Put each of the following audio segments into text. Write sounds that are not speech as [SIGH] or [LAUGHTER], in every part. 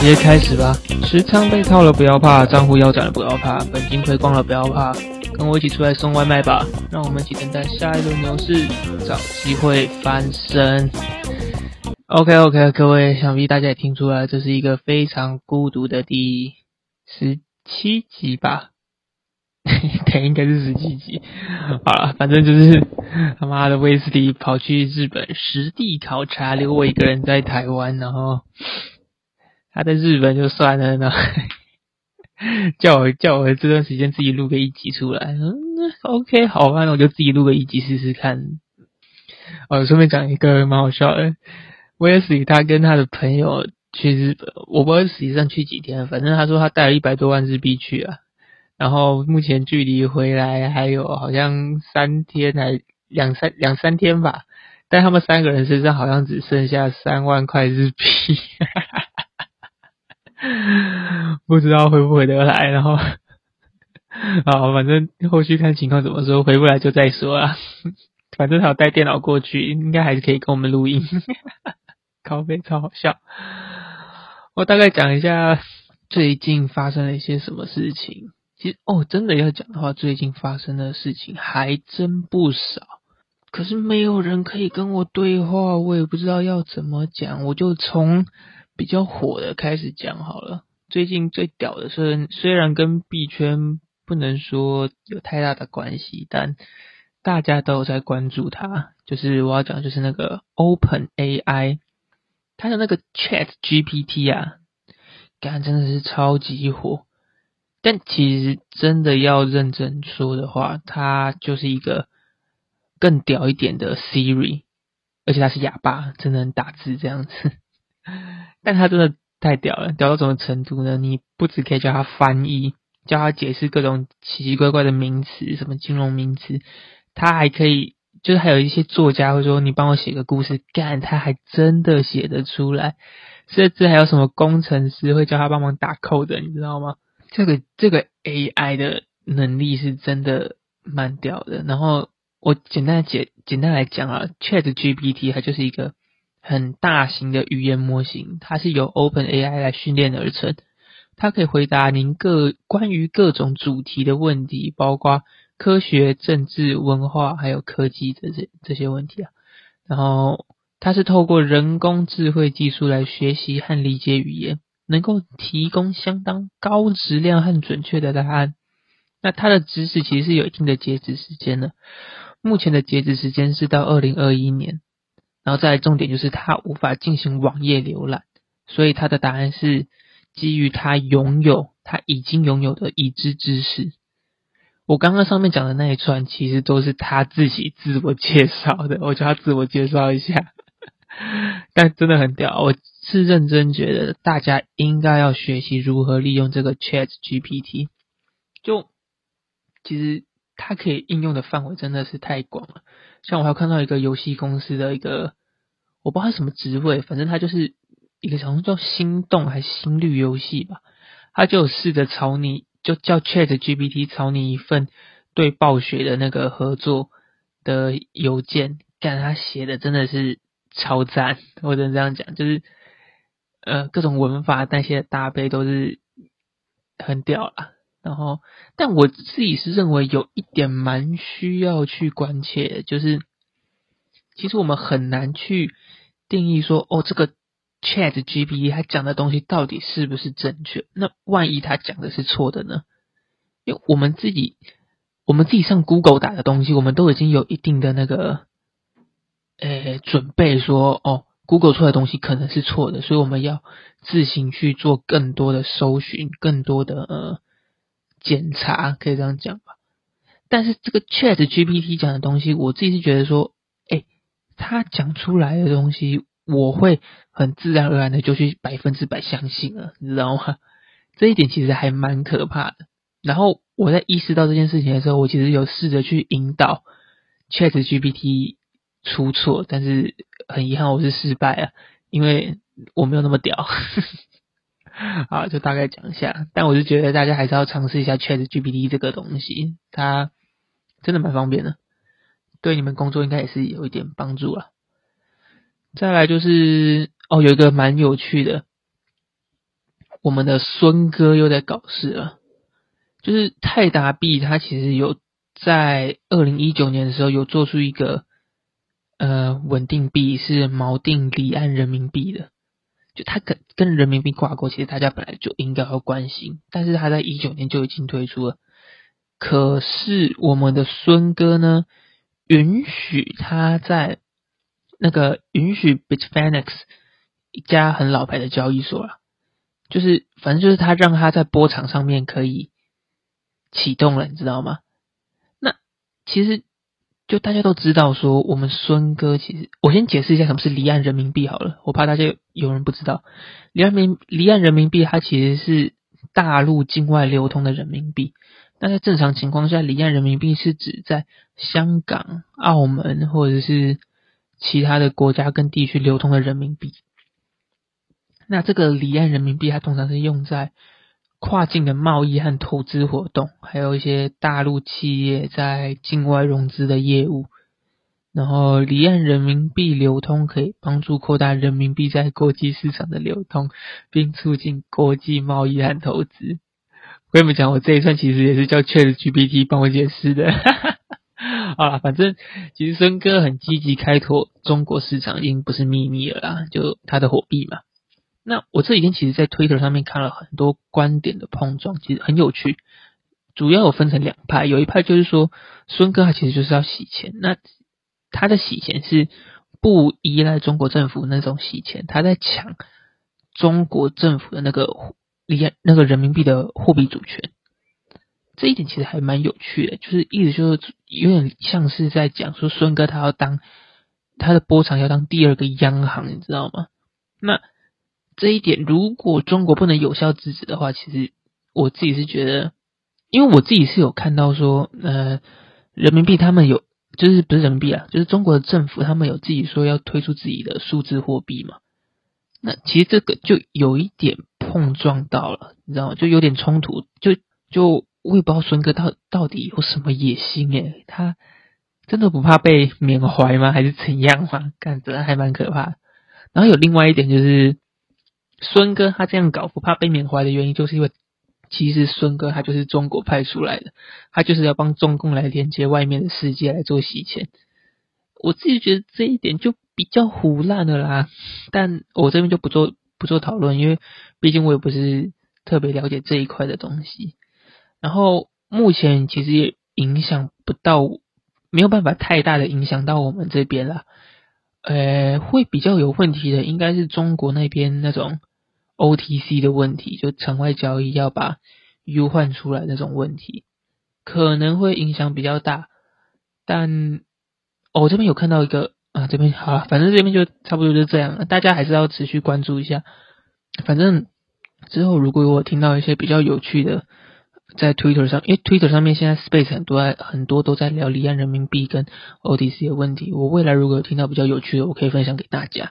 直接开始吧！持仓被套了不要怕，账户腰斩了不要怕，本金亏光了不要怕，跟我一起出来送外卖吧！让我们一起等待下一轮牛市，找机会翻身。OK OK，各位，想必大家也听出来，这是一个非常孤独的第十七集吧？[LAUGHS] 对，应该是十七集。好了，反正就是他妈的威斯利跑去日本实地考察，留我一个人在台湾，然后。他在日本就算了，呢，[LAUGHS] 叫我叫我这段时间自己录个一集出来，嗯，OK，好吧，那我就自己录个一集试试看。哦，顺便讲一个蛮好笑的，威尔斯他跟他的朋友去日本，我不知道实际上去几天，反正他说他带了一百多万日币去啊，然后目前距离回来还有好像三天还两三两三天吧，但他们三个人身上好像只剩下三万块日币。不知道回不回得来，然后，[LAUGHS] 好，反正后续看情况怎么说，回不来就再说啊。[LAUGHS] 反正他有带电脑过去，应该还是可以跟我们录音。[LAUGHS] 咖啡超好笑。我大概讲一下最近发生了一些什么事情。其实哦，真的要讲的话，最近发生的事情还真不少。可是没有人可以跟我对话，我也不知道要怎么讲，我就从。比较火的开始讲好了。最近最屌的是，虽然跟币圈不能说有太大的关系，但大家都有在关注它。就是我要讲，就是那个 Open AI，它的那个 Chat GPT 啊，感真的是超级火。但其实真的要认真说的话，它就是一个更屌一点的 Siri，而且它是哑巴，真的能打字这样子。[LAUGHS] 但他真的太屌了，屌到什么程度呢？你不只可以叫他翻译，叫他解释各种奇奇怪怪的名词，什么金融名词，他还可以，就是还有一些作家会说你帮我写个故事，干，他还真的写得出来。甚至还有什么工程师会叫他帮忙打 code，你知道吗？这个这个 AI 的能力是真的蛮屌的。然后我简单解简单来讲啊，Chat GPT 它就是一个。很大型的语言模型，它是由 Open AI 来训练而成。它可以回答您各关于各种主题的问题，包括科学、政治、文化还有科技的这这些问题啊。然后它是透过人工智慧技术来学习和理解语言，能够提供相当高质量和准确的答案。那它的知识其实是有一定的截止时间的，目前的截止时间是到二零二一年。然后再重点就是它无法进行网页浏览，所以它的答案是基于它拥有它已经拥有的已知知识。我刚刚上面讲的那一串其实都是他自己自我介绍的，我叫他自我介绍一下，[LAUGHS] 但真的很屌，我是认真觉得大家应该要学习如何利用这个 Chat GPT，就其实。它可以应用的范围真的是太广了，像我还看到一个游戏公司的一个，我不知道他什么职位，反正他就是一个什么叫心动还是心率游戏吧，他就试着炒你，就叫 Chat GPT 炒你一份对暴雪的那个合作的邮件，干他写的真的是超赞，我只能这样讲，就是呃各种文法那些搭配都是很屌了。然后，但我自己是认为有一点蛮需要去关切的，就是其实我们很难去定义说，哦，这个 Chat GPT 它讲的东西到底是不是正确？那万一他讲的是错的呢？因为我们自己，我们自己上 Google 打的东西，我们都已经有一定的那个，诶，准备说，哦，Google 出来的东西可能是错的，所以我们要自行去做更多的搜寻，更多的呃。检查可以这样讲吧，但是这个 Chat GPT 讲的东西，我自己是觉得说，哎，他讲出来的东西，我会很自然而然的就去百分之百相信了，你知道吗？[LAUGHS] 这一点其实还蛮可怕的。然后我在意识到这件事情的时候，我其实有试着去引导 Chat GPT 出错，但是很遗憾我是失败了，因为我没有那么屌。好，[LAUGHS] 就大概讲一下，但我是觉得大家还是要尝试一下 Chat GPT 这个东西，它真的蛮方便的，对你们工作应该也是有一点帮助啊。再来就是哦，有一个蛮有趣的，我们的孙哥又在搞事了，就是泰达币，它其实有在二零一九年的时候有做出一个呃稳定币，是锚定离岸人民币的。就它跟跟人民币挂钩，其实大家本来就应该要关心，但是它在一九年就已经推出了。可是我们的孙哥呢，允许他在那个允许 Bitfinex 一家很老牌的交易所了，就是反正就是他让他在波场上面可以启动了，你知道吗？那其实。就大家都知道，说我们孙哥其实，我先解释一下什么是离岸人民币好了，我怕大家有人不知道，离岸民离岸人民币它其实是大陆境外流通的人民币。那在正常情况下，离岸人民币是指在香港、澳门或者是其他的国家跟地区流通的人民币。那这个离岸人民币它通常是用在。跨境的贸易和投资活动，还有一些大陆企业在境外融资的业务，然后离岸人民币流通可以帮助扩大人民币在国际市场的流通，并促进国际贸易和投资。我跟你们讲，我这一串其实也是叫 Chat GPT 帮我解释的。[LAUGHS] 啊，反正其实孙哥很积极开拓中国市场，已经不是秘密了啦，就他的货币嘛。那我这几天其实，在 Twitter 上面看了很多观点的碰撞，其实很有趣。主要有分成两派，有一派就是说，孙哥他其实就是要洗钱。那他的洗钱是不依赖中国政府那种洗钱，他在抢中国政府的那个离那个人民币的货币主权。这一点其实还蛮有趣的，就是意思就是有点像是在讲说，孙哥他要当他的波场要当第二个央行，你知道吗？那这一点，如果中国不能有效制止的话，其实我自己是觉得，因为我自己是有看到说，呃，人民币他们有，就是不是人民币啊，就是中国的政府他们有自己说要推出自己的数字货币嘛。那其实这个就有一点碰撞到了，你知道吗？就有点冲突，就就我也不知道孙哥到到底有什么野心诶，他真的不怕被缅怀吗？还是怎样吗？感觉还蛮可怕。然后有另外一点就是。孙哥他这样搞不怕被缅怀的原因，就是因为其实孙哥他就是中国派出来的，他就是要帮中共来连接外面的世界来做洗钱。我自己觉得这一点就比较胡乱的啦，但我这边就不做不做讨论，因为毕竟我也不是特别了解这一块的东西。然后目前其实也影响不到，没有办法太大的影响到我们这边了。呃，会比较有问题的应该是中国那边那种。OTC 的问题，就场外交易要把 U 换出来那种问题，可能会影响比较大。但我这边有看到一个啊，这边好了，反正这边就差不多就这样了。大家还是要持续关注一下。反正之后如果我听到一些比较有趣的，在 Twitter 上，因为 Twitter 上面现在 Space 很多很多都在聊离岸人民币跟 OTC 的问题。我未来如果有听到比较有趣的，我可以分享给大家。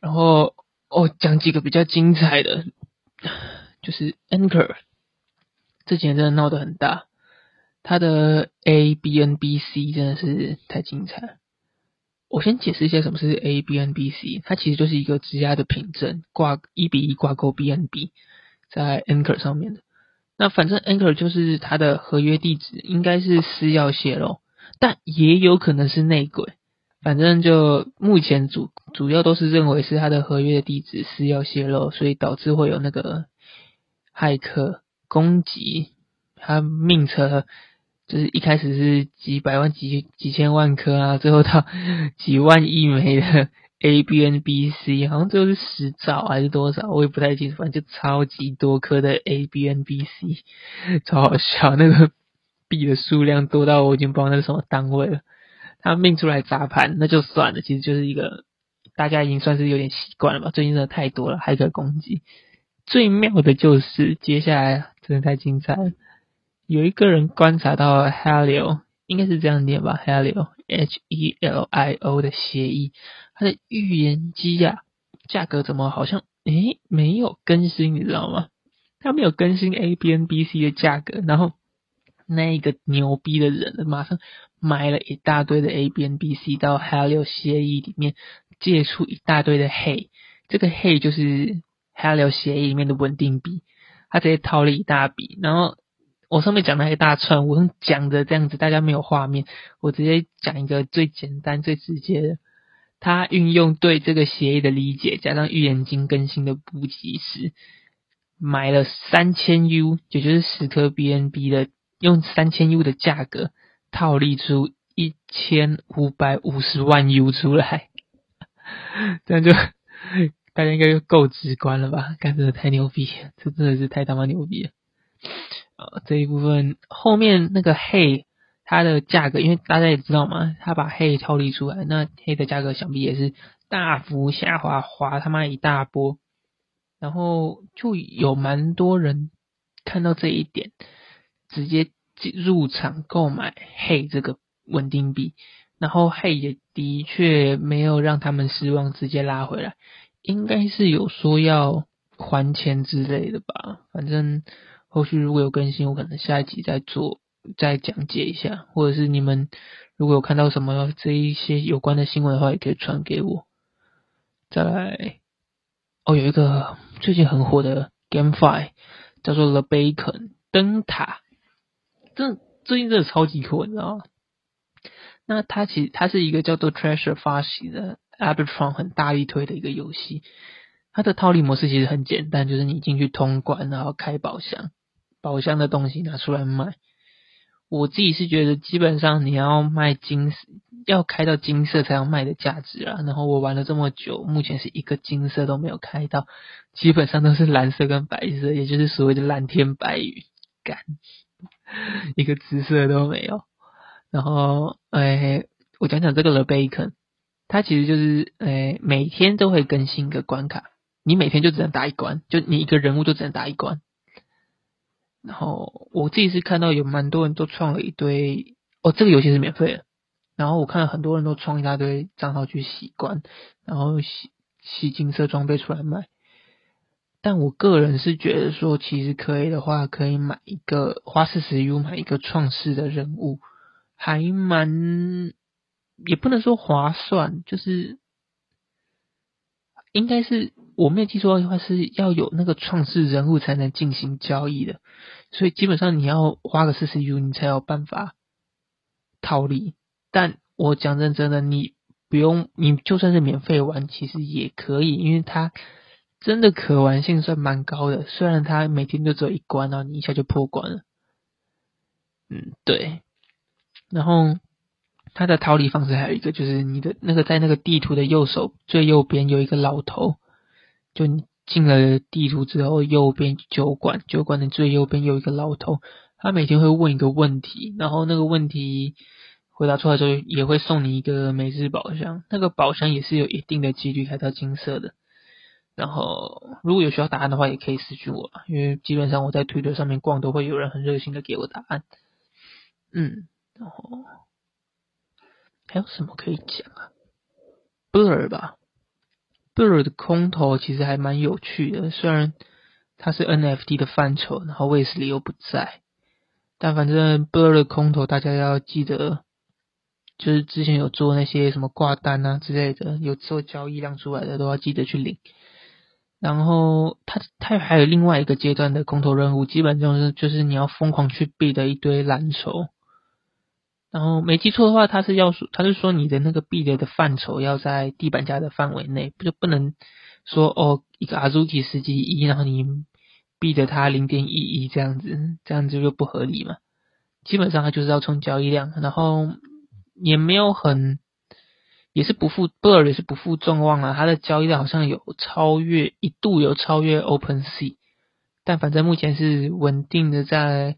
然后。哦，讲几个比较精彩的，就是 Anchor，这几年真的闹得很大，它的 A B N B C 真的是太精彩。我先解释一下什么是 A B N B C，它其实就是一个质押的凭证，挂一比一挂钩 B N B 在 Anchor 上面的。那反正 Anchor 就是它的合约地址应该是私钥泄露，但也有可能是内鬼。反正就目前主主要都是认为是他的合约的地址是要泄露，所以导致会有那个骇客攻击，他命车就是一开始是几百万几几千万颗啊，最后到 [LAUGHS] 几万亿枚的 A B N B C，好像最后是十兆还是多少，我也不太清楚，反正就超级多颗的 A B N B C，超好笑，那个 [LAUGHS] 币的数量多到我已经不知道那是什么单位了。他命出来砸盘，那就算了。其实就是一个大家已经算是有点习惯了吧。最近真的太多了，骇客攻击。最妙的就是接下来真的太精彩了。有一个人观察到 Helio，应该是这样念吧？Helio H E L I O 的协议，它的预言机呀，价格怎么好像诶没有更新，你知道吗？它没有更新 A B N B C 的价格，然后那一个牛逼的人马上买了一大堆的 A B N B C 到 Helio 协议里面借出一大堆的 HE，，这个 HE 就是 Helio 协议里面的稳定币，他直接掏了一大笔，然后。我上面讲了一大串，我用讲的这样子，大家没有画面，我直接讲一个最简单、最直接的。他运用对这个协议的理解，加上预言金更新的不及时，买了三千 U，也就是十颗 BNB 的，用三千 U 的价格套利出一千五百五十万 U 出来，[LAUGHS] 这样就 [LAUGHS] 大家应该就够直观了吧？干真的太牛逼，这真的是太他妈牛逼了！啊这一部分后面那个黑，它的价格，因为大家也知道嘛，他把黑套利出来，那黑的价格想必也是大幅下滑，滑他妈一大波。然后就有蛮多人看到这一点，直接入场购买黑这个稳定币，然后黑也的确没有让他们失望，直接拉回来，应该是有说要还钱之类的吧，反正。后续如果有更新，我可能下一集再做，再讲解一下，或者是你们如果有看到什么这一些有关的新闻的话，也可以传给我。再来，哦，有一个最近很火的 GameFi，叫做 The Bacon 灯塔，这最近真的超级火，你知道吗？那它其实它是一个叫做 Treasure 发行的 Arbitron 很大力推的一个游戏，它的套利模式其实很简单，就是你进去通关，然后开宝箱。宝箱的东西拿出来卖，我自己是觉得基本上你要卖金，要开到金色才有卖的价值啊。然后我玩了这么久，目前是一个金色都没有开到，基本上都是蓝色跟白色，也就是所谓的蓝天白云，干 [LAUGHS] 一个紫色都没有。然后，哎，我讲讲这个 The Bacon，它其实就是哎每天都会更新一个关卡，你每天就只能打一关，就你一个人物就只能打一关。然后我自己是看到有蛮多人都创了一堆哦，这个游戏是免费的。然后我看到很多人都创一大堆账号去洗关，然后洗洗金色装备出来卖。但我个人是觉得说，其实可以的话，可以买一个花四十 U 买一个创世的人物，还蛮也不能说划算，就是应该是。我没有记错的话，是要有那个创世人物才能进行交易的，所以基本上你要花个四十 U，你才有办法套利。但我讲认真的，你不用，你就算是免费玩，其实也可以，因为它真的可玩性算蛮高的。虽然它每天就只有一关，然后你一下就破关了。嗯，对。然后它的逃离方式还有一个，就是你的那个在那个地图的右手最右边有一个老头。就你进了地图之后，右边酒馆，酒馆的最右边有一个老头，他每天会问一个问题，然后那个问题回答出来之后，也会送你一个每日宝箱，那个宝箱也是有一定的几率开到金色的。然后如果有需要答案的话，也可以私信我，因为基本上我在推特上面逛，都会有人很热心的给我答案。嗯，然后还有什么可以讲啊？Blur 吧。b l r 的空投其实还蛮有趣的，虽然它是 NFT 的范畴，然后卫斯理又不在，但反正 b l r 的空投大家要记得，就是之前有做那些什么挂单啊之类的，有做交易量出来的都要记得去领。然后它它还有另外一个阶段的空投任务，基本上是就是你要疯狂去避的一堆蓝筹。然后没记错的话，他是要说，他是说你的那个币的的范畴要在地板价的范围内，不就不能说哦一个 Azuki 十级一，然后你避的它零点一一这样子，这样子就不合理嘛。基本上它就是要冲交易量，然后也没有很，也是不负 Blur 也是不负众望啊，它的交易量好像有超越一度有超越 Open Sea，但反正目前是稳定的在。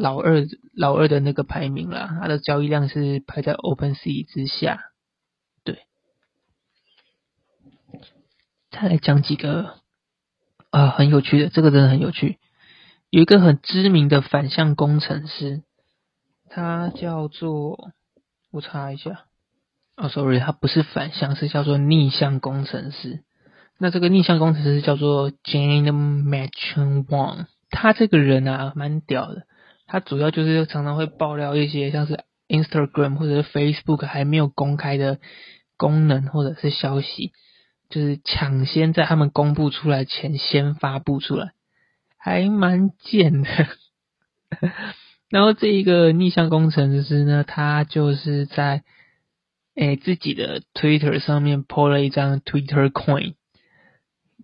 老二老二的那个排名啦，它的交易量是排在 Open Sea 之下。对，再来讲几个啊，很有趣的，这个真的很有趣。有一个很知名的反向工程师，他叫做我查一下。哦，sorry，他不是反向，是叫做逆向工程师。那这个逆向工程师叫做 Jane Machen Wang。他这个人啊，蛮屌的。他主要就是常常会爆料一些像是 Instagram 或者是 Facebook 还没有公开的功能或者是消息，就是抢先在他们公布出来前先发布出来，还蛮贱的。[LAUGHS] 然后这一个逆向工程师呢，他就是在。诶，自己的 Twitter 上面 po 了一张 Twitter Coin，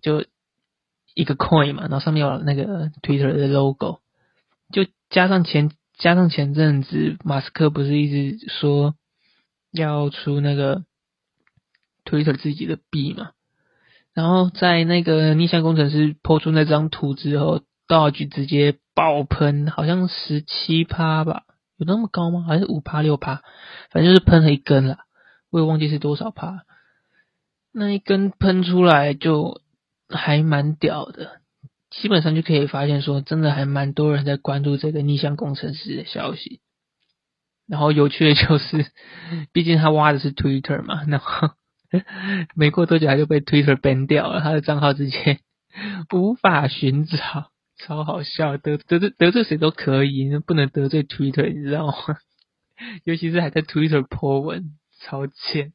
就一个 Coin 嘛，然后上面有那个 Twitter 的 logo，就加上前加上前阵子马斯克不是一直说要出那个 Twitter 自己的币嘛，然后在那个逆向工程师 po 出那张图之后，Doge 直接爆喷，好像十七趴吧，有那么高吗？还是五趴六趴？反正就是喷了一根了。我也忘记是多少帕，那一根喷出来就还蛮屌的，基本上就可以发现说，真的还蛮多人在关注这个逆向工程师的消息。然后有趣的就是，[LAUGHS] 毕竟他挖的是 Twitter 嘛，然后没过多久他就被 Twitter ban 掉了，他的账号直接无法寻找，超好笑，得得罪得罪谁都可以，不能得罪 Twitter，你知道吗？[LAUGHS] 尤其是还在 Twitter 破文。超欠，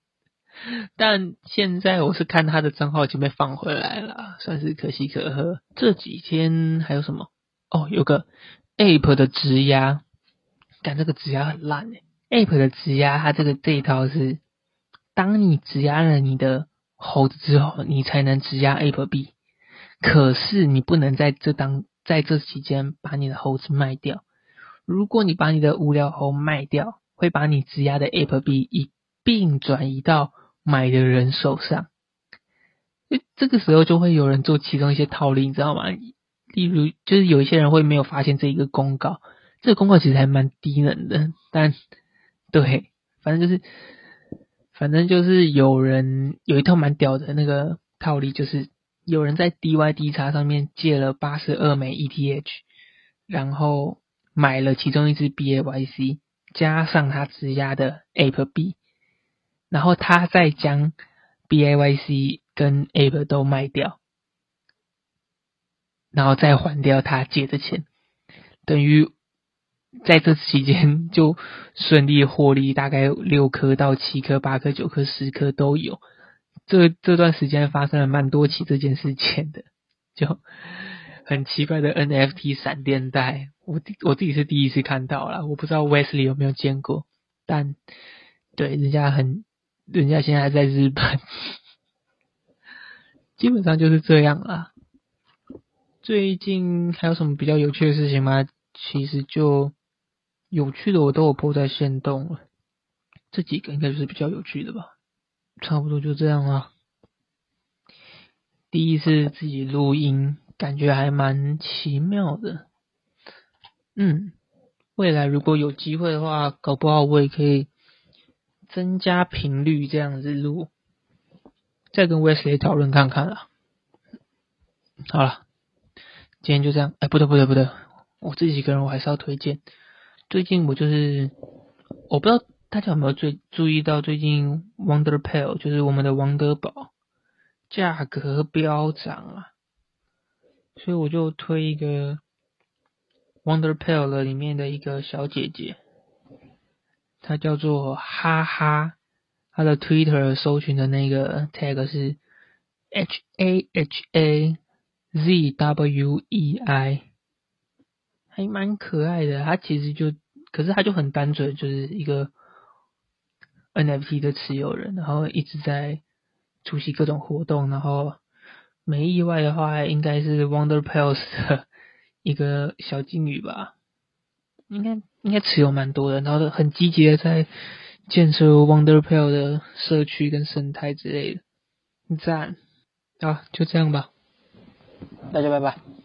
但现在我是看他的账号已经被放回来了，算是可喜可贺。这几天还有什么？哦，有个 Ape 的直压，但这个直压很烂诶。Ape 的直压，它这个这一套是，当你直压了你的猴子之后，你才能直压 Ape 币。可是你不能在这当在这期间把你的猴子卖掉。如果你把你的无聊猴卖掉，会把你质押的 Ape 币一并转移到买的人手上，这个时候就会有人做其中一些套利，你知道吗？例如，就是有一些人会没有发现这一个公告，这个公告其实还蛮低能的，但对，反正就是，反正就是有人有一套蛮屌的那个套利，就是有人在 DYD 叉上面借了八十二枚 ETH，然后买了其中一只 BAYC，加上他质押的 APB。然后他再将 B A Y C 跟 Ape 都卖掉，然后再还掉他借的钱，等于在这期间就顺利获利，大概六颗到七颗、八颗、九颗、十颗都有。这这段时间发生了蛮多起这件事情的，就很奇怪的 N F T 闪电贷，我我自己是第一次看到了，我不知道 Wesley 有没有见过，但对人家很。人家现在在日本，[LAUGHS] 基本上就是这样啦。最近还有什么比较有趣的事情吗？其实就有趣的我都有播在线动了，这几个应该就是比较有趣的吧。差不多就这样啦。第一次自己录音，感觉还蛮奇妙的。嗯，未来如果有机会的话，搞不好我也可以。增加频率这样子录，再跟 Wesley 讨论看看啦。好了，今天就这样。哎，不对不对不对，我自己一个人我还是要推荐。最近我就是，我不知道大家有没有最注意到，最近 Wonder Pill 就是我们的王德宝价格飙涨啊，所以我就推一个 Wonder Pill 里面的一个小姐姐。他叫做哈哈，他的 Twitter 搜寻的那个 tag 是 H A H A Z W E I，还蛮可爱的。他其实就，可是他就很单纯，就是一个 NFT 的持有人，然后一直在出席各种活动，然后没意外的话，应该是 Wonder Pals 的一个小金鱼吧。应该应该持有蛮多的，然后很积极的在建设 Wonder p a l 的社区跟生态之类的，赞，啊，就这样吧，大家拜拜。